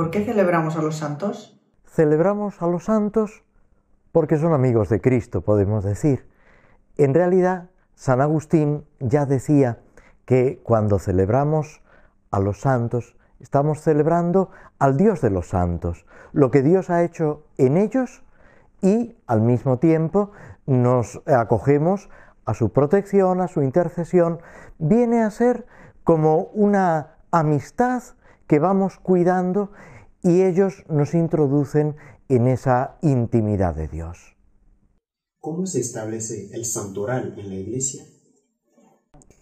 ¿Por qué celebramos a los santos? Celebramos a los santos porque son amigos de Cristo, podemos decir. En realidad, San Agustín ya decía que cuando celebramos a los santos, estamos celebrando al Dios de los santos, lo que Dios ha hecho en ellos y al mismo tiempo nos acogemos a su protección, a su intercesión, viene a ser como una amistad que vamos cuidando y ellos nos introducen en esa intimidad de Dios. ¿Cómo se establece el santoral en la iglesia?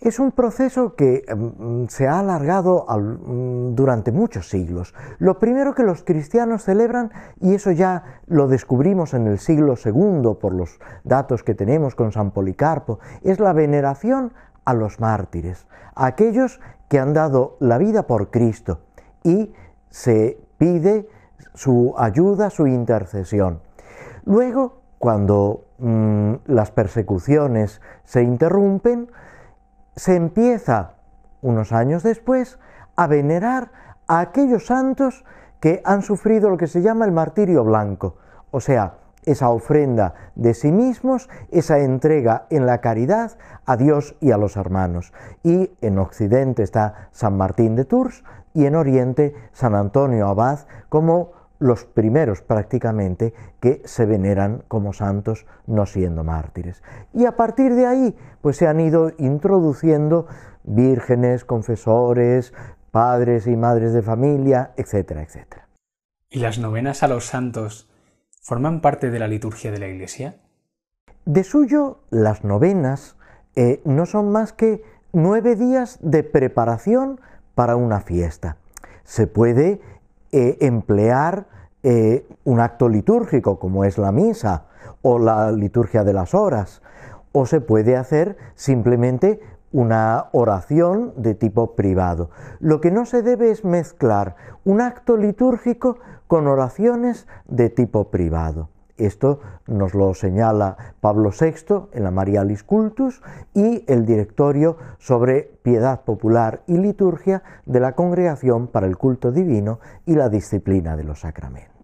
Es un proceso que mm, se ha alargado mm, durante muchos siglos. Lo primero que los cristianos celebran, y eso ya lo descubrimos en el siglo II por los datos que tenemos con San Policarpo, es la veneración a los mártires, a aquellos que han dado la vida por Cristo y se pide su ayuda, su intercesión. Luego, cuando mm, las persecuciones se interrumpen, se empieza, unos años después, a venerar a aquellos santos que han sufrido lo que se llama el martirio blanco, o sea, esa ofrenda de sí mismos, esa entrega en la caridad a Dios y a los hermanos. Y en Occidente está San Martín de Tours y en Oriente San Antonio Abad como los primeros prácticamente que se veneran como santos no siendo mártires. Y a partir de ahí pues se han ido introduciendo vírgenes, confesores, padres y madres de familia, etcétera, etcétera. ¿Y las novenas a los santos forman parte de la liturgia de la Iglesia? De suyo, las novenas eh, no son más que nueve días de preparación para una fiesta. Se puede eh, emplear eh, un acto litúrgico como es la misa o la liturgia de las horas, o se puede hacer simplemente una oración de tipo privado. Lo que no se debe es mezclar un acto litúrgico con oraciones de tipo privado. Esto nos lo señala Pablo VI en la Marialis Cultus y el Directorio sobre Piedad Popular y Liturgia de la Congregación para el Culto Divino y la Disciplina de los Sacramentos.